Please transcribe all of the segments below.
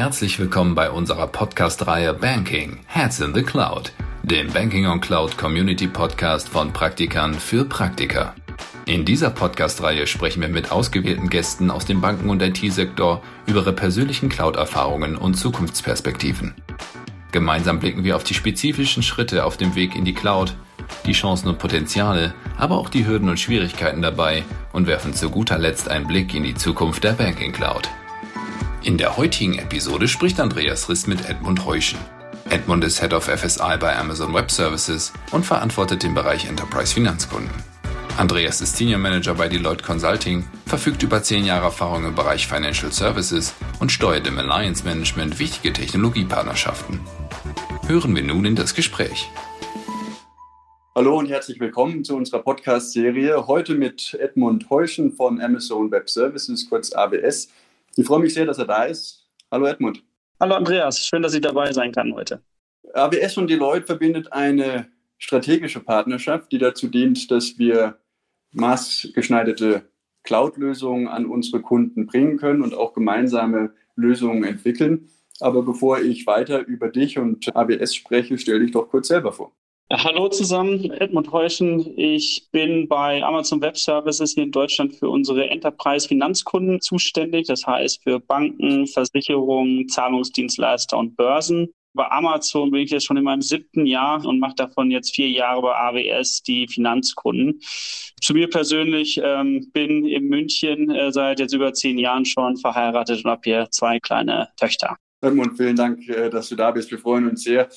Herzlich willkommen bei unserer Podcast-Reihe Banking Heads in the Cloud, dem Banking on Cloud Community Podcast von Praktikern für Praktiker. In dieser Podcast-Reihe sprechen wir mit ausgewählten Gästen aus dem Banken- und IT-Sektor über ihre persönlichen Cloud-Erfahrungen und Zukunftsperspektiven. Gemeinsam blicken wir auf die spezifischen Schritte auf dem Weg in die Cloud, die Chancen und Potenziale, aber auch die Hürden und Schwierigkeiten dabei und werfen zu guter Letzt einen Blick in die Zukunft der Banking Cloud. In der heutigen Episode spricht Andreas Rist mit Edmund Heuschen. Edmund ist Head of FSI bei Amazon Web Services und verantwortet den Bereich Enterprise Finanzkunden. Andreas ist Senior Manager bei Deloitte Consulting, verfügt über zehn Jahre Erfahrung im Bereich Financial Services und steuert im Alliance Management wichtige Technologiepartnerschaften. Hören wir nun in das Gespräch. Hallo und herzlich willkommen zu unserer Podcast-Serie. Heute mit Edmund Heuschen von Amazon Web Services, kurz AWS. Ich freue mich sehr, dass er da ist. Hallo Edmund. Hallo Andreas, schön, dass ich dabei sein kann heute. AWS und Deloitte verbindet eine strategische Partnerschaft, die dazu dient, dass wir maßgeschneiderte Cloud-Lösungen an unsere Kunden bringen können und auch gemeinsame Lösungen entwickeln. Aber bevor ich weiter über dich und AWS spreche, stell dich doch kurz selber vor. Hallo zusammen, Edmund Heuschen. Ich bin bei Amazon Web Services hier in Deutschland für unsere Enterprise Finanzkunden zuständig. Das heißt für Banken, Versicherungen, Zahlungsdienstleister und Börsen. Bei Amazon bin ich jetzt schon in meinem siebten Jahr und mache davon jetzt vier Jahre bei AWS die Finanzkunden. Zu mir persönlich ähm, bin in München äh, seit jetzt über zehn Jahren schon verheiratet und habe hier zwei kleine Töchter. Edmund, vielen Dank, äh, dass du da bist. Wir freuen uns sehr.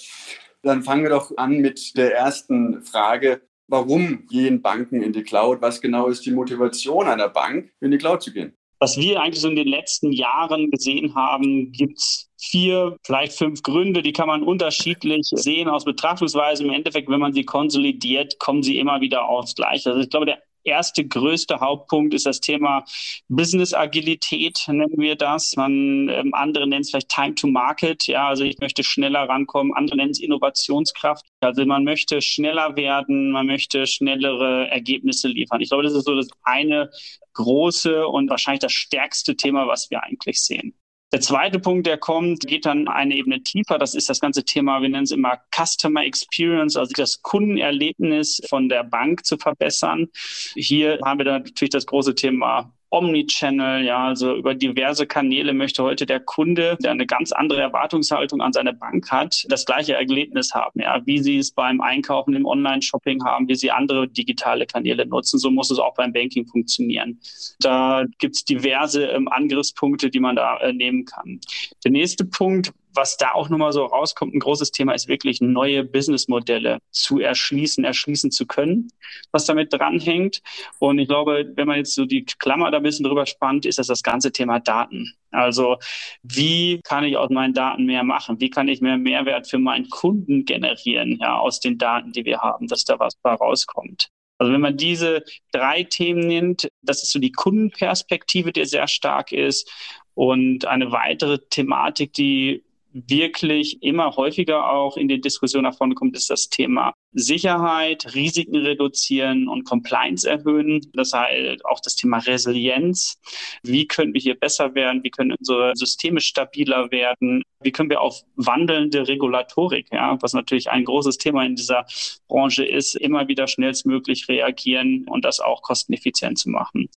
Dann fangen wir doch an mit der ersten Frage. Warum gehen Banken in die Cloud? Was genau ist die Motivation einer Bank, in die Cloud zu gehen? Was wir eigentlich so in den letzten Jahren gesehen haben, gibt es vier, vielleicht fünf Gründe, die kann man unterschiedlich sehen aus Betrachtungsweise. Im Endeffekt, wenn man sie konsolidiert, kommen sie immer wieder aufs Gleiche. Also ich glaube, der erste größte Hauptpunkt ist das Thema Business Agilität, nennen wir das. Man, ähm, andere nennen es vielleicht Time to Market. Ja, also ich möchte schneller rankommen. Andere nennen es Innovationskraft. Also man möchte schneller werden, man möchte schnellere Ergebnisse liefern. Ich glaube, das ist so das eine große und wahrscheinlich das stärkste Thema, was wir eigentlich sehen. Der zweite Punkt, der kommt, geht dann eine Ebene tiefer. Das ist das ganze Thema, wir nennen es immer Customer Experience, also das Kundenerlebnis von der Bank zu verbessern. Hier haben wir dann natürlich das große Thema Omnichannel, ja, also über diverse Kanäle möchte heute der Kunde, der eine ganz andere Erwartungshaltung an seine Bank hat, das gleiche Erlebnis haben, ja, wie sie es beim Einkaufen im Online-Shopping haben, wie sie andere digitale Kanäle nutzen, so muss es auch beim Banking funktionieren. Da gibt es diverse ähm, Angriffspunkte, die man da äh, nehmen kann. Der nächste Punkt, was da auch nochmal so rauskommt, ein großes Thema ist wirklich neue Businessmodelle zu erschließen, erschließen zu können, was damit dranhängt. Und ich glaube, wenn man jetzt so die Klammer da ein bisschen drüber spannt, ist das das ganze Thema Daten. Also wie kann ich aus meinen Daten mehr machen? Wie kann ich mehr Mehrwert für meinen Kunden generieren, ja, aus den Daten, die wir haben, dass da was bei rauskommt? Also wenn man diese drei Themen nimmt, das ist so die Kundenperspektive, die sehr stark ist. Und eine weitere Thematik, die wirklich immer häufiger auch in den Diskussionen nach vorne kommt, ist das Thema Sicherheit, Risiken reduzieren und Compliance erhöhen. Das heißt auch das Thema Resilienz. Wie können wir hier besser werden? Wie können unsere Systeme stabiler werden? Wie können wir auf wandelnde Regulatorik, ja, was natürlich ein großes Thema in dieser Branche ist, immer wieder schnellstmöglich reagieren und das auch kosteneffizient zu machen?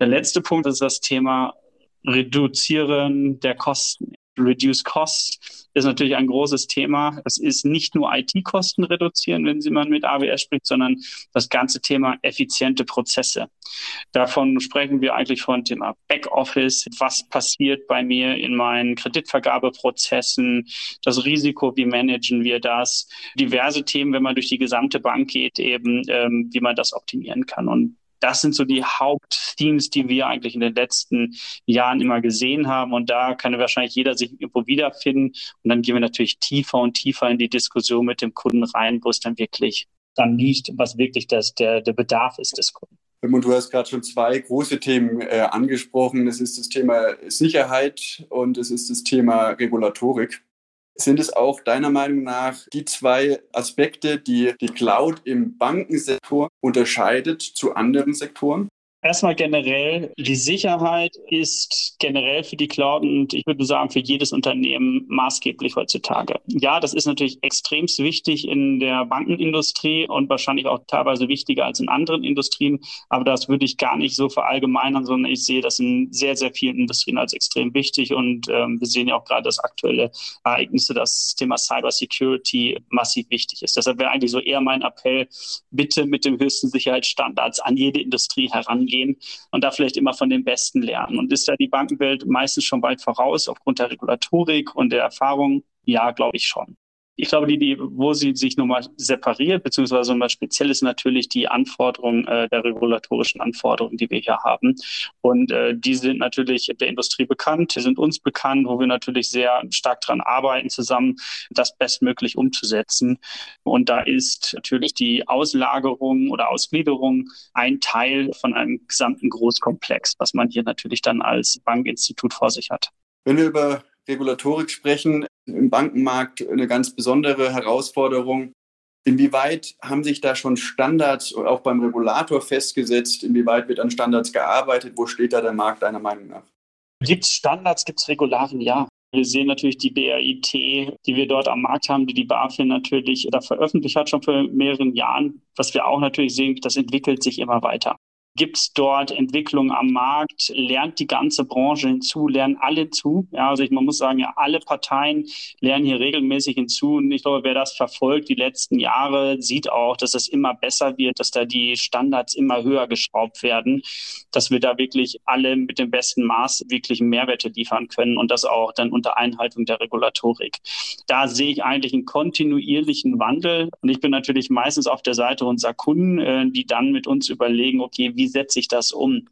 Der letzte Punkt ist das Thema Reduzieren der Kosten. Reduce Cost ist natürlich ein großes Thema. Es ist nicht nur IT-Kosten reduzieren, wenn mal mit AWS spricht, sondern das ganze Thema effiziente Prozesse. Davon sprechen wir eigentlich von Thema Backoffice. Was passiert bei mir in meinen Kreditvergabeprozessen? Das Risiko, wie managen wir das? Diverse Themen, wenn man durch die gesamte Bank geht, eben, ähm, wie man das optimieren kann. Und das sind so die Hauptthemes, die wir eigentlich in den letzten Jahren immer gesehen haben. Und da kann wahrscheinlich jeder sich irgendwo wiederfinden. Und dann gehen wir natürlich tiefer und tiefer in die Diskussion mit dem Kunden rein, wo es dann wirklich dann liegt, was wirklich das, der, der Bedarf ist des Kunden. Und du hast gerade schon zwei große Themen äh, angesprochen. Es ist das Thema Sicherheit und es ist das Thema Regulatorik. Sind es auch deiner Meinung nach die zwei Aspekte, die die Cloud im Bankensektor unterscheidet zu anderen Sektoren? Erstmal generell, die Sicherheit ist generell für die Cloud und ich würde sagen für jedes Unternehmen maßgeblich heutzutage. Ja, das ist natürlich extremst wichtig in der Bankenindustrie und wahrscheinlich auch teilweise wichtiger als in anderen Industrien, aber das würde ich gar nicht so verallgemeinern, sondern ich sehe das in sehr, sehr vielen Industrien als extrem wichtig und ähm, wir sehen ja auch gerade das aktuelle Ereignisse, dass das Thema Cybersecurity massiv wichtig ist. Deshalb wäre eigentlich so eher mein Appell, bitte mit den höchsten Sicherheitsstandards an jede Industrie herangehen gehen und da vielleicht immer von den Besten lernen. Und ist da die Bankenwelt meistens schon weit voraus aufgrund der Regulatorik und der Erfahrung? Ja, glaube ich schon. Ich glaube, die, die, wo sie sich nochmal separiert, beziehungsweise nochmal speziell ist natürlich die Anforderung äh, der regulatorischen Anforderungen, die wir hier haben. Und äh, die sind natürlich der Industrie bekannt, die sind uns bekannt, wo wir natürlich sehr stark dran arbeiten, zusammen das bestmöglich umzusetzen. Und da ist natürlich die Auslagerung oder Ausgliederung ein Teil von einem gesamten Großkomplex, was man hier natürlich dann als Bankinstitut vor sich hat. Wenn wir über Regulatorik sprechen, im Bankenmarkt eine ganz besondere Herausforderung. Inwieweit haben sich da schon Standards auch beim Regulator festgesetzt? Inwieweit wird an Standards gearbeitet? Wo steht da der Markt deiner Meinung nach? Gibt es Standards, gibt es Regularien? Ja. Wir sehen natürlich die BAIT, die wir dort am Markt haben, die die BaFin natürlich da veröffentlicht hat, schon vor mehreren Jahren. Was wir auch natürlich sehen, das entwickelt sich immer weiter. Gibt es dort Entwicklungen am Markt? Lernt die ganze Branche hinzu? Lernen alle zu? Ja, also ich, man muss sagen, ja, alle Parteien lernen hier regelmäßig hinzu. Und ich glaube, wer das verfolgt die letzten Jahre, sieht auch, dass es immer besser wird, dass da die Standards immer höher geschraubt werden, dass wir da wirklich alle mit dem besten Maß wirklich Mehrwerte liefern können und das auch dann unter Einhaltung der Regulatorik. Da sehe ich eigentlich einen kontinuierlichen Wandel. Und ich bin natürlich meistens auf der Seite unserer Kunden, äh, die dann mit uns überlegen, okay, wie wie setze ich das um?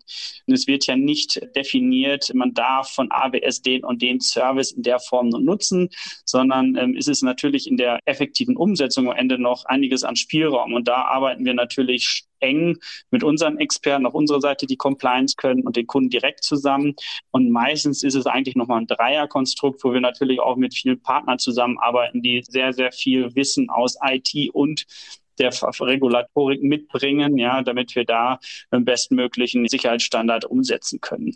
Und es wird ja nicht definiert, man darf von AWS den und den Service in der Form nutzen, sondern ähm, ist es natürlich in der effektiven Umsetzung am Ende noch einiges an Spielraum. Und da arbeiten wir natürlich eng mit unseren Experten auf unserer Seite, die Compliance können und den Kunden direkt zusammen. Und meistens ist es eigentlich nochmal ein Dreierkonstrukt, wo wir natürlich auch mit vielen Partnern zusammenarbeiten, die sehr, sehr viel Wissen aus IT und der Regulatorik mitbringen, ja, damit wir da den bestmöglichen Sicherheitsstandard umsetzen können.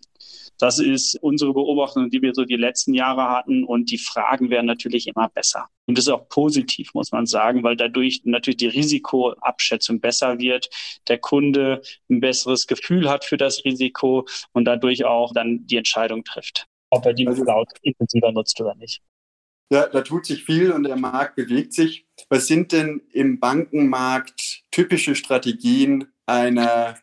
Das ist unsere Beobachtung, die wir so die letzten Jahre hatten und die Fragen werden natürlich immer besser. Und das ist auch positiv, muss man sagen, weil dadurch natürlich die Risikoabschätzung besser wird, der Kunde ein besseres Gefühl hat für das Risiko und dadurch auch dann die Entscheidung trifft, ob er die also Cloud intensiver nutzt oder nicht. Ja, da tut sich viel und der Markt bewegt sich. Was sind denn im Bankenmarkt typische Strategien einer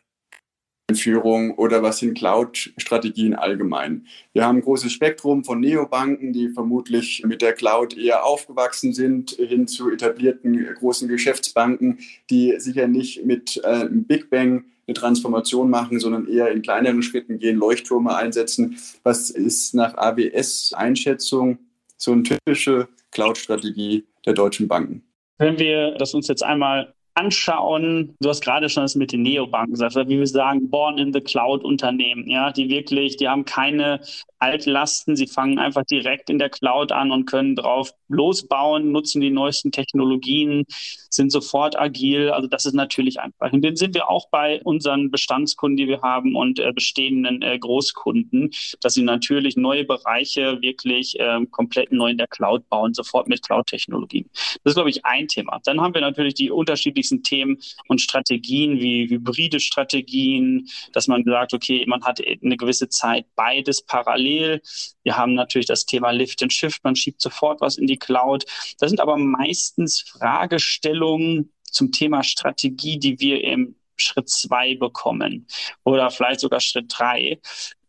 Führung oder was sind Cloud-Strategien allgemein? Wir haben ein großes Spektrum von Neobanken, die vermutlich mit der Cloud eher aufgewachsen sind, hin zu etablierten großen Geschäftsbanken, die sicher nicht mit äh, Big Bang eine Transformation machen, sondern eher in kleineren Schritten gehen, Leuchttürme einsetzen. Was ist nach AWS-Einschätzung so eine typische Cloud-Strategie der deutschen Banken? Wenn wir das uns jetzt einmal anschauen, du hast gerade schon das mit den Neobanken gesagt, wie wir sagen, born in the cloud Unternehmen, ja, die wirklich, die haben keine Altlasten, sie fangen einfach direkt in der Cloud an und können drauf losbauen, nutzen die neuesten Technologien, sind sofort agil. Also das ist natürlich einfach. Und den sind wir auch bei unseren Bestandskunden, die wir haben und äh, bestehenden äh, Großkunden, dass sie natürlich neue Bereiche wirklich äh, komplett neu in der Cloud bauen, sofort mit Cloud-Technologien. Das ist, glaube ich, ein Thema. Dann haben wir natürlich die unterschiedlichsten Themen und Strategien wie hybride Strategien, dass man sagt, okay, man hat eine gewisse Zeit beides parallel. Wir haben natürlich das Thema Lift and Shift, man schiebt sofort was in die Cloud. Das sind aber meistens Fragestellungen, zum Thema Strategie, die wir im Schritt zwei bekommen oder vielleicht sogar Schritt drei.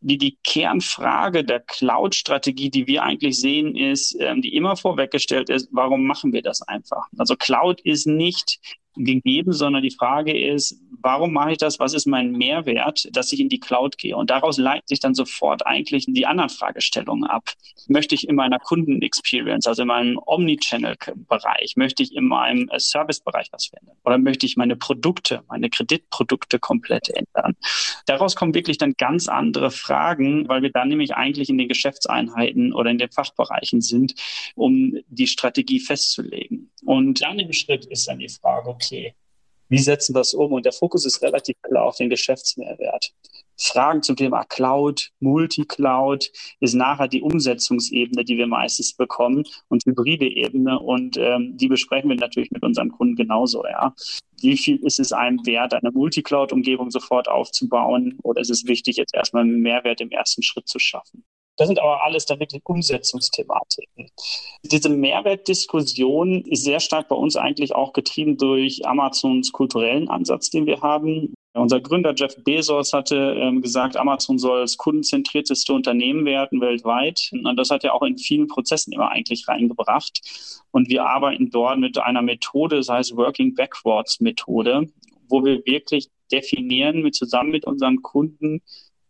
Die, die Kernfrage der Cloud-Strategie, die wir eigentlich sehen, ist, ähm, die immer vorweggestellt ist, warum machen wir das einfach? Also Cloud ist nicht gegeben, sondern die Frage ist, warum mache ich das? Was ist mein Mehrwert, dass ich in die Cloud gehe? Und daraus leiten sich dann sofort eigentlich die anderen Fragestellungen ab. Möchte ich in meiner Kundenexperience, also in meinem Omnichannel-Bereich, möchte ich in meinem äh, Service-Bereich was verändern? Oder möchte ich meine Produkte, meine Kreditprodukte komplett ändern? Daraus kommen wirklich dann ganz andere Fragen, weil wir dann nämlich eigentlich in den Geschäftseinheiten oder in den Fachbereichen sind, um die Strategie festzulegen. Und dann im Schritt ist dann die Frage, okay, wie setzen wir das um? Und der Fokus ist relativ klar auf den Geschäftsmehrwert. Fragen zum Thema Cloud, Multicloud ist nachher die Umsetzungsebene, die wir meistens bekommen und hybride Ebene und ähm, die besprechen wir natürlich mit unseren Kunden genauso. Ja. Wie viel ist es einem wert, eine Multicloud-Umgebung sofort aufzubauen oder ist es wichtig, jetzt erstmal einen Mehrwert im ersten Schritt zu schaffen? Das sind aber alles dann wirklich Umsetzungsthematiken. Diese Mehrwertdiskussion ist sehr stark bei uns eigentlich auch getrieben durch Amazons kulturellen Ansatz, den wir haben. Unser Gründer Jeff Bezos hatte ähm, gesagt, Amazon soll das kundenzentrierteste Unternehmen werden weltweit. Und das hat er auch in vielen Prozessen immer eigentlich reingebracht. Und wir arbeiten dort mit einer Methode, das heißt Working Backwards Methode, wo wir wirklich definieren mit zusammen mit unseren Kunden,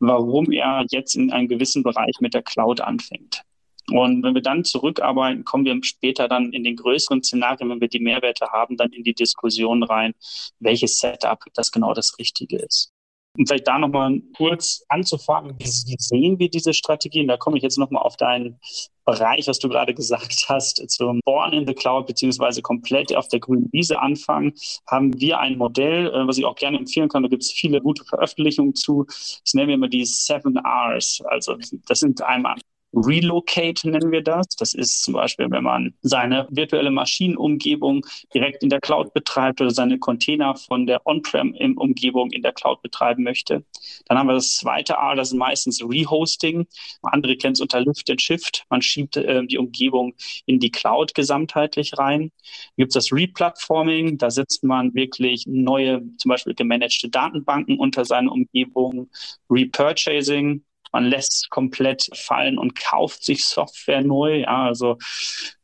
warum er jetzt in einem gewissen Bereich mit der Cloud anfängt. Und wenn wir dann zurückarbeiten, kommen wir später dann in den größeren Szenarien, wenn wir die Mehrwerte haben, dann in die Diskussion rein, welches Setup das genau das Richtige ist. Und vielleicht da nochmal kurz anzufangen, wie, wie, sehen wir diese Strategien? Da komme ich jetzt nochmal auf deinen Bereich, was du gerade gesagt hast, zum Born in the Cloud beziehungsweise komplett auf der grünen Wiese anfangen, haben wir ein Modell, äh, was ich auch gerne empfehlen kann. Da gibt es viele gute Veröffentlichungen zu. Das nennen wir immer die Seven Rs. Also das sind einmal Relocate nennen wir das. Das ist zum Beispiel, wenn man seine virtuelle Maschinenumgebung direkt in der Cloud betreibt oder seine Container von der On-Prem-Umgebung in der Cloud betreiben möchte. Dann haben wir das zweite A, das ist meistens Rehosting. Andere kennen es unter Lift and Shift. Man schiebt äh, die Umgebung in die Cloud gesamtheitlich rein. Dann gibt es das Replatforming. Da setzt man wirklich neue, zum Beispiel gemanagte Datenbanken unter seine Umgebung. Repurchasing man lässt komplett fallen und kauft sich Software neu. Ja, also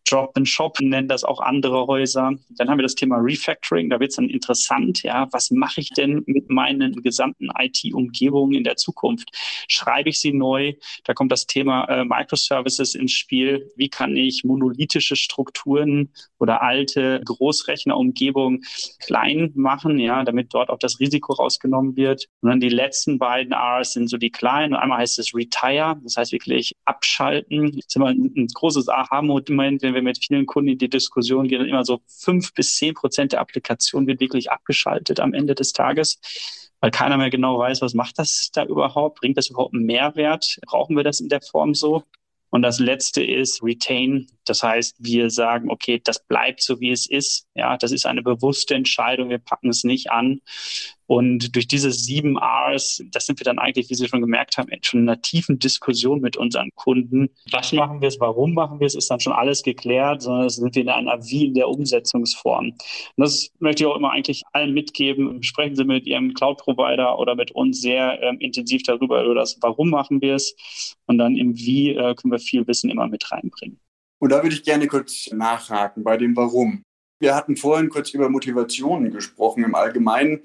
Drop and Shop nennen das auch andere Häuser. Dann haben wir das Thema Refactoring. Da wird es dann interessant. Ja, was mache ich denn mit meinen gesamten IT-Umgebungen in der Zukunft? Schreibe ich sie neu? Da kommt das Thema äh, Microservices ins Spiel. Wie kann ich monolithische Strukturen oder alte Großrechnerumgebungen klein machen, ja, damit dort auch das Risiko rausgenommen wird. Und dann die letzten beiden Rs sind so die kleinen. Einmal heißt es Retire, das heißt wirklich abschalten. Das ist immer ein, ein großes Aha-Moment, wenn wir mit vielen Kunden in die Diskussion gehen, immer so fünf bis zehn Prozent der Applikation wird wirklich abgeschaltet am Ende des Tages weil keiner mehr genau weiß, was macht das da überhaupt? Bringt das überhaupt einen Mehrwert? Brauchen wir das in der Form so? Und das letzte ist Retain. Das heißt, wir sagen, okay, das bleibt so, wie es ist. Ja, das ist eine bewusste Entscheidung. Wir packen es nicht an. Und durch diese sieben Rs, das sind wir dann eigentlich, wie Sie schon gemerkt haben, schon in einer tiefen Diskussion mit unseren Kunden. Was machen wir es, warum machen wir es, ist dann schon alles geklärt, sondern sind wir in einer Wie in der Umsetzungsform. Und das möchte ich auch immer eigentlich allen mitgeben. Sprechen Sie mit Ihrem Cloud-Provider oder mit uns sehr ähm, intensiv darüber, über das Warum machen wir es. Und dann im Wie äh, können wir viel Wissen immer mit reinbringen. Und da würde ich gerne kurz nachhaken bei dem Warum. Wir hatten vorhin kurz über Motivationen gesprochen im Allgemeinen.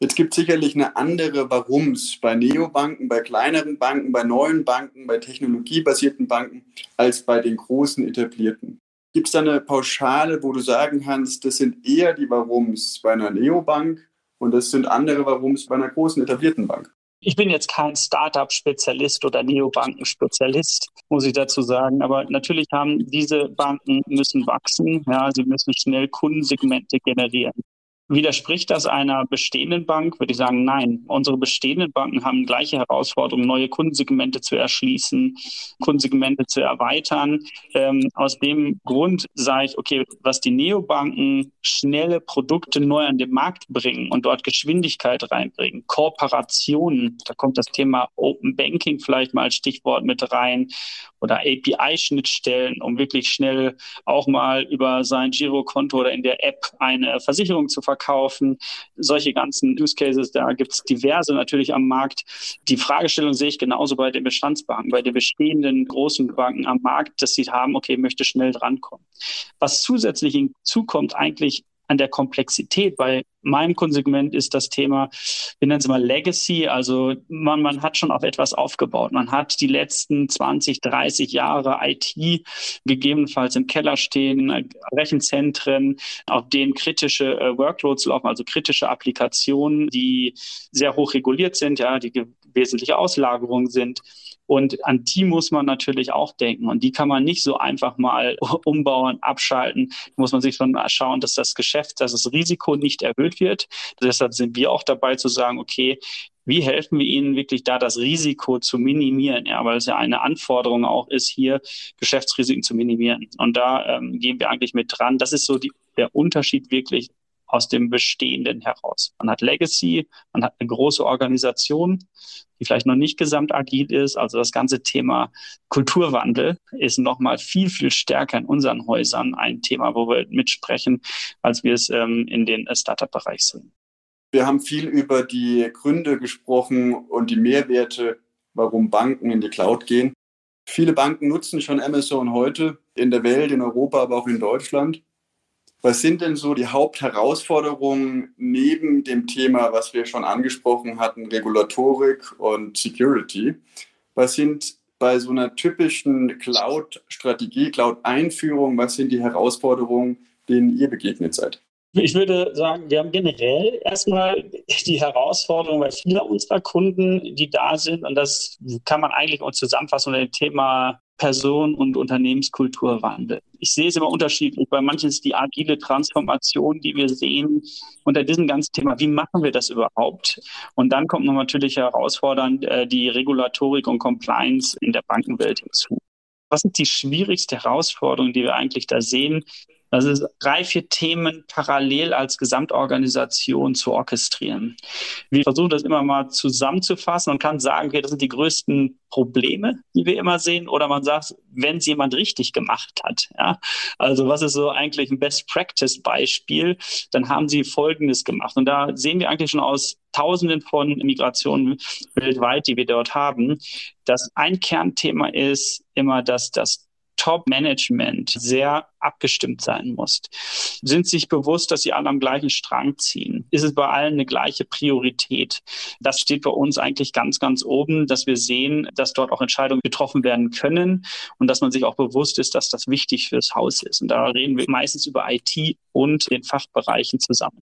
Jetzt gibt es sicherlich eine andere Warums bei Neobanken, bei kleineren Banken, bei neuen Banken, bei technologiebasierten Banken als bei den großen etablierten. Gibt es da eine Pauschale, wo du sagen kannst, das sind eher die Warums bei einer Neobank und das sind andere Warums bei einer großen etablierten Bank? Ich bin jetzt kein Startup-Spezialist oder Neobanken-Spezialist, muss ich dazu sagen. Aber natürlich haben diese Banken müssen wachsen. Ja, sie müssen schnell Kundensegmente generieren. Widerspricht das einer bestehenden Bank? Würde ich sagen, nein. Unsere bestehenden Banken haben gleiche Herausforderungen, neue Kundensegmente zu erschließen, Kundensegmente zu erweitern. Ähm, aus dem Grund sage ich, okay, was die Neobanken schnelle Produkte neu an den Markt bringen und dort Geschwindigkeit reinbringen, Kooperationen, da kommt das Thema Open Banking vielleicht mal als Stichwort mit rein oder API-Schnittstellen, um wirklich schnell auch mal über sein Girokonto oder in der App eine Versicherung zu verkaufen. Solche ganzen Use Cases, da gibt es diverse natürlich am Markt. Die Fragestellung sehe ich genauso bei den Bestandsbanken, bei den bestehenden großen Banken am Markt, dass sie haben, okay, möchte schnell drankommen. Was zusätzlich hinzukommt, eigentlich an der Komplexität. Bei meinem Konsegment ist das Thema, wir nennen es mal Legacy, also man, man hat schon auf etwas aufgebaut. Man hat die letzten 20, 30 Jahre IT gegebenenfalls im Keller stehen, Rechenzentren, auf denen kritische äh, Workloads laufen, also kritische Applikationen, die sehr hoch reguliert sind, ja, die wesentliche Auslagerungen sind. Und an die muss man natürlich auch denken. Und die kann man nicht so einfach mal umbauen, abschalten. Da muss man sich schon schauen, dass das Geschäft, dass das Risiko nicht erhöht wird. Deshalb sind wir auch dabei zu sagen, okay, wie helfen wir ihnen wirklich da das Risiko zu minimieren? Ja, weil es ja eine Anforderung auch ist, hier Geschäftsrisiken zu minimieren. Und da ähm, gehen wir eigentlich mit dran. Das ist so die, der Unterschied wirklich aus dem Bestehenden heraus. Man hat Legacy, man hat eine große Organisation, die vielleicht noch nicht gesamtagil ist. Also das ganze Thema Kulturwandel ist nochmal viel, viel stärker in unseren Häusern ein Thema, wo wir mitsprechen, als wir es ähm, in den Startup-Bereich sind. Wir haben viel über die Gründe gesprochen und die Mehrwerte, warum Banken in die Cloud gehen. Viele Banken nutzen schon Amazon heute in der Welt, in Europa, aber auch in Deutschland. Was sind denn so die Hauptherausforderungen neben dem Thema, was wir schon angesprochen hatten, Regulatorik und Security? Was sind bei so einer typischen Cloud-Strategie, Cloud-Einführung, was sind die Herausforderungen, denen ihr begegnet seid? Ich würde sagen, wir haben generell erstmal die Herausforderung bei vielen unserer Kunden, die da sind, und das kann man eigentlich auch zusammenfassen unter dem Thema Person- und Unternehmenskulturwandel. Ich sehe es immer unterschiedlich. Bei manchen ist die agile Transformation, die wir sehen, unter diesem ganzen Thema, wie machen wir das überhaupt? Und dann kommt noch natürlich herausfordernd äh, die Regulatorik und Compliance in der Bankenwelt hinzu. Was ist die schwierigste Herausforderung, die wir eigentlich da sehen? Also drei, vier Themen parallel als Gesamtorganisation zu orchestrieren. Wir versuchen das immer mal zusammenzufassen und kann sagen, okay, das sind die größten Probleme, die wir immer sehen. Oder man sagt, wenn es jemand richtig gemacht hat. Ja? Also was ist so eigentlich ein Best-Practice-Beispiel? Dann haben sie Folgendes gemacht. Und da sehen wir eigentlich schon aus Tausenden von Migrationen weltweit, die wir dort haben, dass ein Kernthema ist immer, dass das Top-Management sehr abgestimmt sein muss. Sind sich bewusst, dass sie alle am gleichen Strang ziehen? Ist es bei allen eine gleiche Priorität? Das steht bei uns eigentlich ganz, ganz oben, dass wir sehen, dass dort auch Entscheidungen getroffen werden können und dass man sich auch bewusst ist, dass das wichtig fürs Haus ist. Und da reden wir meistens über IT und den Fachbereichen zusammen.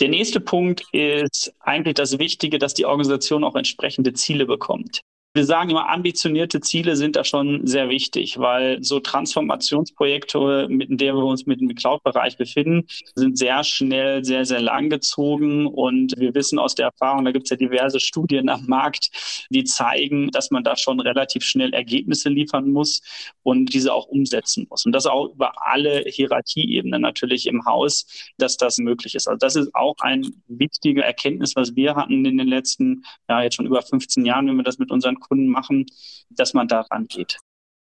Der nächste Punkt ist eigentlich das Wichtige, dass die Organisation auch entsprechende Ziele bekommt. Wir sagen immer, ambitionierte Ziele sind da schon sehr wichtig, weil so Transformationsprojekte, mit denen wir uns mit dem Cloud-Bereich befinden, sind sehr schnell, sehr, sehr lang gezogen. Und wir wissen aus der Erfahrung, da gibt es ja diverse Studien am Markt, die zeigen, dass man da schon relativ schnell Ergebnisse liefern muss und diese auch umsetzen muss. Und das auch über alle Hierarchieebenen natürlich im Haus, dass das möglich ist. Also das ist auch ein wichtiger Erkenntnis, was wir hatten in den letzten, ja, jetzt schon über 15 Jahren, wenn wir das mit unseren Kunden machen, dass man da rangeht.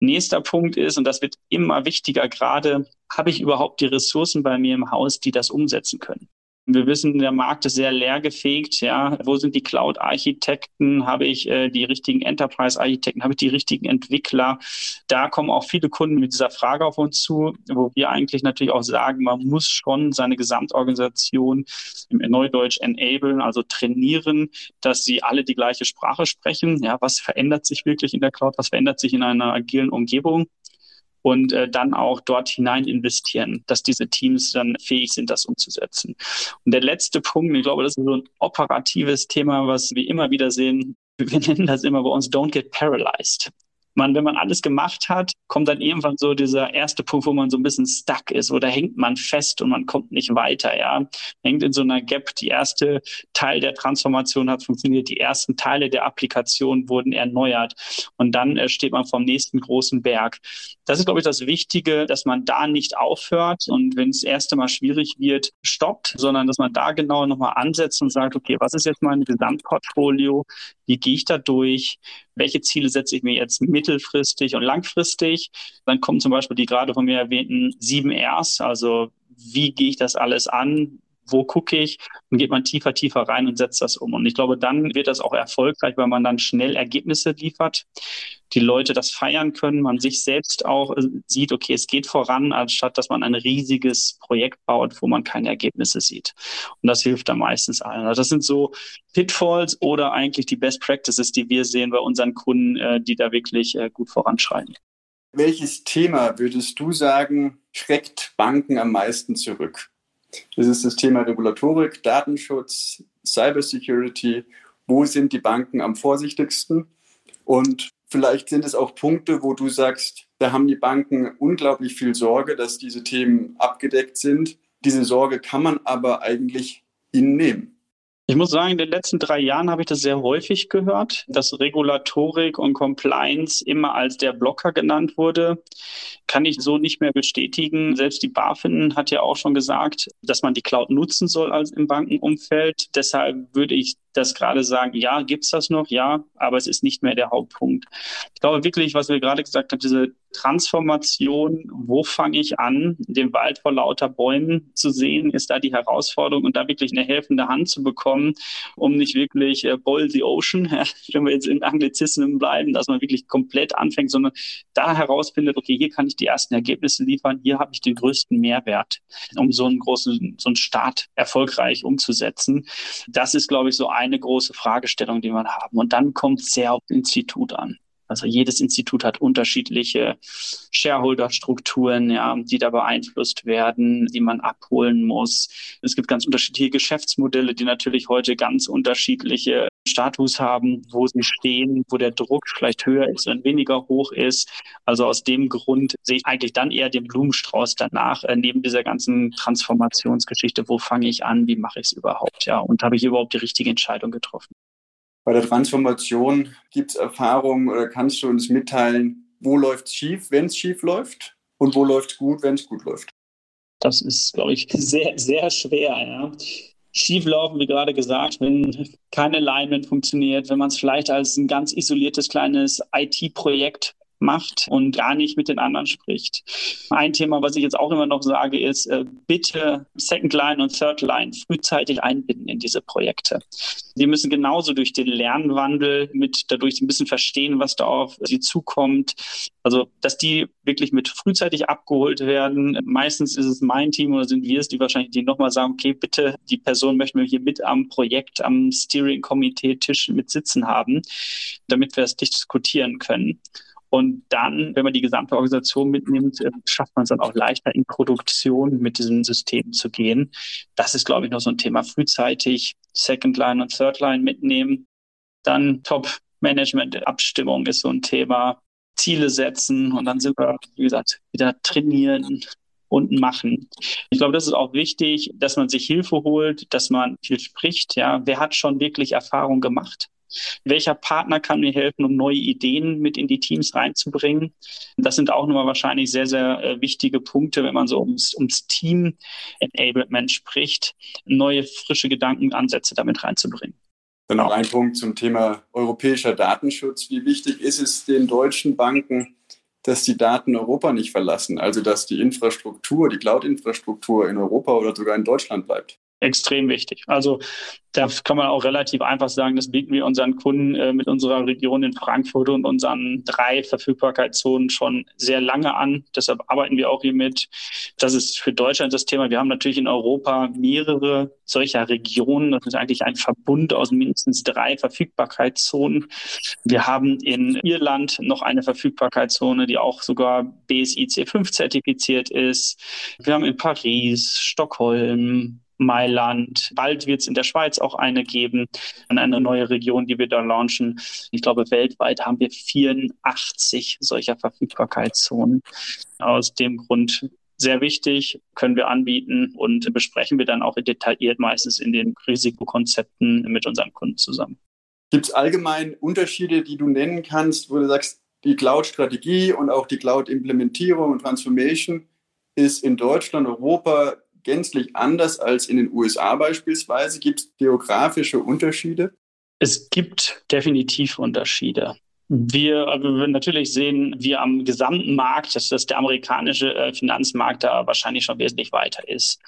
Nächster Punkt ist, und das wird immer wichtiger gerade, habe ich überhaupt die Ressourcen bei mir im Haus, die das umsetzen können? Wir wissen, der Markt ist sehr leergefegt. Ja, wo sind die Cloud-Architekten? Habe ich äh, die richtigen Enterprise-Architekten? Habe ich die richtigen Entwickler? Da kommen auch viele Kunden mit dieser Frage auf uns zu, wo wir eigentlich natürlich auch sagen, man muss schon seine Gesamtorganisation im Neudeutsch enablen, also trainieren, dass sie alle die gleiche Sprache sprechen. Ja, was verändert sich wirklich in der Cloud? Was verändert sich in einer agilen Umgebung? Und äh, dann auch dort hinein investieren, dass diese Teams dann fähig sind, das umzusetzen. Und der letzte Punkt, ich glaube, das ist so ein operatives Thema, was wir immer wieder sehen. Wir nennen das immer bei uns Don't Get Paralyzed man, wenn man alles gemacht hat, kommt dann irgendwann so dieser erste Punkt, wo man so ein bisschen stuck ist oder hängt man fest und man kommt nicht weiter, ja. Hängt in so einer Gap. Die erste Teil der Transformation hat funktioniert, die ersten Teile der Applikation wurden erneuert und dann äh, steht man vom nächsten großen Berg. Das ist, glaube ich, das Wichtige, dass man da nicht aufhört und wenn es das erste Mal schwierig wird, stoppt, sondern dass man da genau nochmal ansetzt und sagt, okay, was ist jetzt mein Gesamtportfolio? Wie gehe ich da durch? Welche Ziele setze ich mir jetzt mittelfristig und langfristig? Dann kommen zum Beispiel die gerade von mir erwähnten sieben Rs, also wie gehe ich das alles an? Wo gucke ich und geht man tiefer, tiefer rein und setzt das um. Und ich glaube, dann wird das auch erfolgreich, weil man dann schnell Ergebnisse liefert, die Leute das feiern können, man sich selbst auch äh, sieht, okay, es geht voran, anstatt dass man ein riesiges Projekt baut, wo man keine Ergebnisse sieht. Und das hilft dann meistens allen. Also das sind so Pitfalls oder eigentlich die Best Practices, die wir sehen bei unseren Kunden, äh, die da wirklich äh, gut voranschreiten. Welches Thema würdest du sagen, schreckt Banken am meisten zurück? Das ist das Thema Regulatorik, Datenschutz, Cybersecurity. Wo sind die Banken am vorsichtigsten? Und vielleicht sind es auch Punkte, wo du sagst, da haben die Banken unglaublich viel Sorge, dass diese Themen abgedeckt sind. Diese Sorge kann man aber eigentlich ihnen nehmen. Ich muss sagen, in den letzten drei Jahren habe ich das sehr häufig gehört, dass Regulatorik und Compliance immer als der Blocker genannt wurde. Kann ich so nicht mehr bestätigen. Selbst die BaFin hat ja auch schon gesagt, dass man die Cloud nutzen soll als im Bankenumfeld. Deshalb würde ich das gerade sagen, ja, gibt's das noch? Ja, aber es ist nicht mehr der Hauptpunkt. Ich glaube wirklich, was wir gerade gesagt haben, diese Transformation, wo fange ich an, den Wald vor lauter Bäumen zu sehen, ist da die Herausforderung und da wirklich eine helfende Hand zu bekommen, um nicht wirklich äh, boil the ocean, wenn wir jetzt in Anglizismen bleiben, dass man wirklich komplett anfängt, sondern da herausfindet, okay, hier kann ich die ersten Ergebnisse liefern, hier habe ich den größten Mehrwert, um so einen großen, so einen Start erfolgreich umzusetzen. Das ist, glaube ich, so eine große Fragestellung, die wir haben. Und dann kommt es sehr auf Institut an. Also jedes Institut hat unterschiedliche Shareholder-Strukturen, ja, die da beeinflusst werden, die man abholen muss. Es gibt ganz unterschiedliche Geschäftsmodelle, die natürlich heute ganz unterschiedliche Status haben, wo sie stehen, wo der Druck vielleicht höher ist und weniger hoch ist. Also aus dem Grund sehe ich eigentlich dann eher den Blumenstrauß danach, äh, neben dieser ganzen Transformationsgeschichte. Wo fange ich an? Wie mache ich es überhaupt? Ja, und habe ich überhaupt die richtige Entscheidung getroffen? Bei der Transformation gibt es Erfahrungen oder kannst du uns mitteilen, wo läuft es schief, wenn es schief läuft und wo läuft es gut, wenn es gut läuft? Das ist, glaube ich, sehr, sehr schwer. Ja. Schieflaufen, wie gerade gesagt, wenn keine Alignment funktioniert, wenn man es vielleicht als ein ganz isoliertes kleines IT-Projekt macht und gar nicht mit den anderen spricht. Ein Thema, was ich jetzt auch immer noch sage, ist, äh, bitte Second Line und Third Line frühzeitig einbinden in diese Projekte. Sie müssen genauso durch den Lernwandel mit dadurch ein bisschen verstehen, was da auf sie zukommt. Also, dass die wirklich mit frühzeitig abgeholt werden. Meistens ist es mein Team oder sind wir es, die wahrscheinlich die nochmal sagen, okay, bitte, die Person möchten wir hier mit am Projekt, am Steering-Komitee Tisch mit sitzen haben, damit wir es diskutieren können. Und dann, wenn man die gesamte Organisation mitnimmt, äh, schafft man es dann auch leichter in Produktion mit diesem System zu gehen. Das ist, glaube ich, noch so ein Thema. Frühzeitig Second Line und Third Line mitnehmen. Dann Top-Management-Abstimmung ist so ein Thema. Ziele setzen und dann sind wir, wie gesagt, wieder trainieren, und machen. Ich glaube, das ist auch wichtig, dass man sich Hilfe holt, dass man viel spricht. Ja, wer hat schon wirklich Erfahrung gemacht? Welcher Partner kann mir helfen, um neue Ideen mit in die Teams reinzubringen? Das sind auch nochmal wahrscheinlich sehr, sehr äh, wichtige Punkte, wenn man so ums, ums Team-Enablement spricht, neue, frische Gedankenansätze damit reinzubringen. Dann noch ein Punkt zum Thema europäischer Datenschutz. Wie wichtig ist es den deutschen Banken, dass die Daten Europa nicht verlassen, also dass die Infrastruktur, die Cloud-Infrastruktur in Europa oder sogar in Deutschland bleibt? Extrem wichtig. Also da kann man auch relativ einfach sagen, das bieten wir unseren Kunden äh, mit unserer Region in Frankfurt und unseren drei Verfügbarkeitszonen schon sehr lange an. Deshalb arbeiten wir auch hier mit. Das ist für Deutschland das Thema. Wir haben natürlich in Europa mehrere solcher Regionen. Das ist eigentlich ein Verbund aus mindestens drei Verfügbarkeitszonen. Wir haben in Irland noch eine Verfügbarkeitszone, die auch sogar BSI C5 zertifiziert ist. Wir haben in Paris, Stockholm, Mailand. Bald wird es in der Schweiz auch eine geben, eine neue Region, die wir da launchen. Ich glaube, weltweit haben wir 84 solcher Verfügbarkeitszonen. Aus dem Grund sehr wichtig, können wir anbieten und besprechen wir dann auch detailliert meistens in den Risikokonzepten mit unseren Kunden zusammen. Gibt es allgemein Unterschiede, die du nennen kannst, wo du sagst, die Cloud-Strategie und auch die Cloud-Implementierung und Transformation ist in Deutschland, Europa gänzlich anders als in den USA beispielsweise? Gibt es geografische Unterschiede? Es gibt definitiv Unterschiede. Wir, wir natürlich sehen wir am gesamten Markt, dass, dass der amerikanische äh, Finanzmarkt da wahrscheinlich schon wesentlich weiter ist.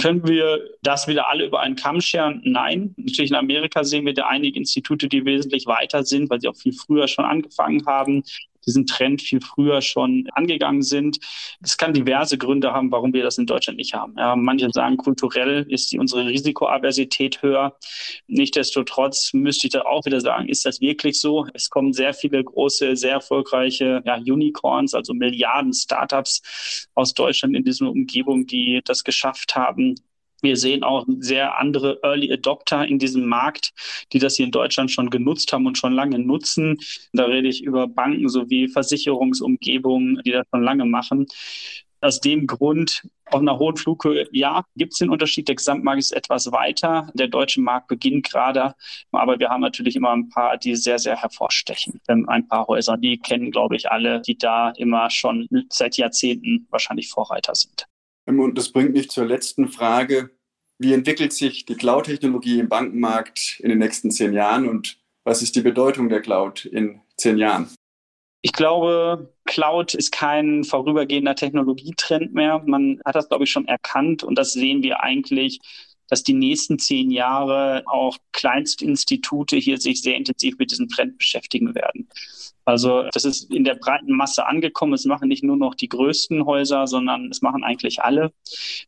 Können wir das wieder alle über einen Kamm scheren? Nein. Natürlich in Amerika sehen wir da einige Institute, die wesentlich weiter sind, weil sie auch viel früher schon angefangen haben diesen Trend viel früher schon angegangen sind. Es kann diverse Gründe haben, warum wir das in Deutschland nicht haben. Ja, manche sagen, kulturell ist die, unsere Risikoaversität höher. Nichtsdestotrotz müsste ich da auch wieder sagen, ist das wirklich so? Es kommen sehr viele große, sehr erfolgreiche ja, Unicorns, also Milliarden Startups aus Deutschland in dieser Umgebung, die das geschafft haben, wir sehen auch sehr andere Early Adopter in diesem Markt, die das hier in Deutschland schon genutzt haben und schon lange nutzen. Da rede ich über Banken sowie Versicherungsumgebungen, die das schon lange machen. Aus dem Grund, auf einer hohen Flughöhe, ja, gibt es den Unterschied. Der Gesamtmarkt ist etwas weiter. Der deutsche Markt beginnt gerade. Aber wir haben natürlich immer ein paar, die sehr, sehr hervorstechen. Ein paar Häuser, die kennen, glaube ich, alle, die da immer schon seit Jahrzehnten wahrscheinlich Vorreiter sind. Und das bringt mich zur letzten Frage. Wie entwickelt sich die Cloud-Technologie im Bankenmarkt in den nächsten zehn Jahren und was ist die Bedeutung der Cloud in zehn Jahren? Ich glaube, Cloud ist kein vorübergehender Technologietrend mehr. Man hat das, glaube ich, schon erkannt und das sehen wir eigentlich, dass die nächsten zehn Jahre auch Kleinstinstitute hier sich sehr intensiv mit diesem Trend beschäftigen werden. Also das ist in der breiten Masse angekommen. Es machen nicht nur noch die größten Häuser, sondern es machen eigentlich alle.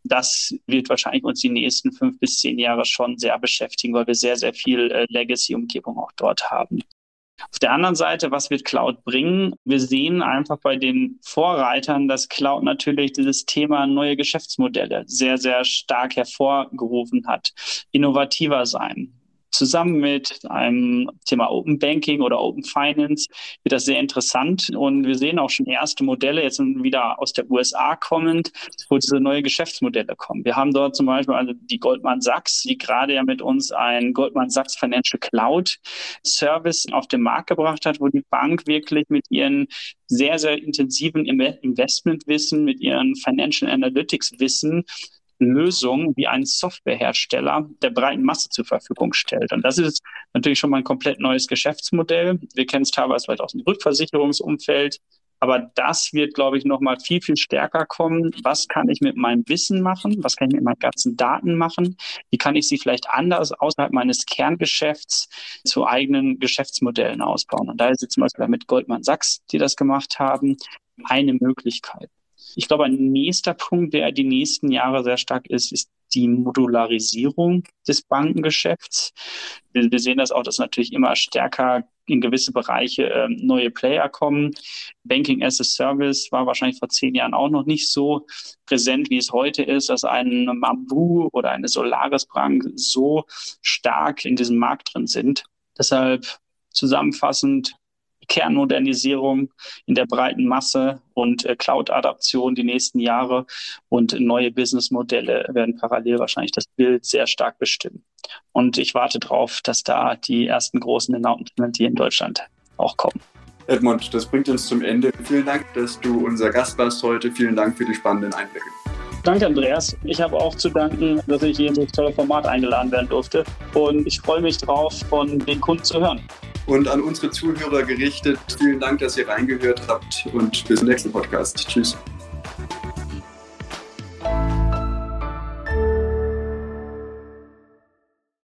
Das wird wahrscheinlich uns die nächsten fünf bis zehn Jahre schon sehr beschäftigen, weil wir sehr, sehr viel äh, Legacy-Umgebung auch dort haben. Auf der anderen Seite, was wird Cloud bringen? Wir sehen einfach bei den Vorreitern, dass Cloud natürlich dieses Thema neue Geschäftsmodelle sehr, sehr stark hervorgerufen hat. Innovativer sein, zusammen mit einem Thema Open Banking oder Open Finance wird das sehr interessant. Und wir sehen auch schon erste Modelle, jetzt wieder aus der USA kommend, wo diese neue Geschäftsmodelle kommen. Wir haben dort zum Beispiel also die Goldman Sachs, die gerade ja mit uns ein Goldman Sachs Financial Cloud Service auf den Markt gebracht hat, wo die Bank wirklich mit ihren sehr, sehr intensiven Investmentwissen, mit ihren Financial Analytics Wissen Lösung wie ein Softwarehersteller der breiten Masse zur Verfügung stellt. Und das ist natürlich schon mal ein komplett neues Geschäftsmodell. Wir kennen es teilweise vielleicht aus dem Rückversicherungsumfeld. Aber das wird, glaube ich, noch mal viel, viel stärker kommen. Was kann ich mit meinem Wissen machen? Was kann ich mit meinen ganzen Daten machen? Wie kann ich sie vielleicht anders außerhalb meines Kerngeschäfts zu eigenen Geschäftsmodellen ausbauen? Und da ist jetzt zum Beispiel mit Goldman Sachs, die das gemacht haben, eine Möglichkeit. Ich glaube, ein nächster Punkt, der die nächsten Jahre sehr stark ist, ist die Modularisierung des Bankengeschäfts. Wir, wir sehen das auch, dass natürlich immer stärker in gewisse Bereiche äh, neue Player kommen. Banking as a Service war wahrscheinlich vor zehn Jahren auch noch nicht so präsent, wie es heute ist, dass ein Mambu oder eine Solaris Bank so stark in diesem Markt drin sind. Deshalb zusammenfassend Kernmodernisierung in der breiten Masse und äh, Cloud-Adaption die nächsten Jahre und neue Businessmodelle werden parallel wahrscheinlich das Bild sehr stark bestimmen. Und ich warte darauf, dass da die ersten großen Announcements hier in Deutschland auch kommen. Edmund, das bringt uns zum Ende. Vielen Dank, dass du unser Gast warst heute. Vielen Dank für die spannenden Einblicke. Danke, Andreas. Ich habe auch zu danken, dass ich hier in dieses tolle Format eingeladen werden durfte. Und ich freue mich drauf, von den Kunden zu hören. Und an unsere Zuhörer gerichtet, vielen Dank, dass ihr reingehört habt und bis zum nächsten Podcast. Tschüss.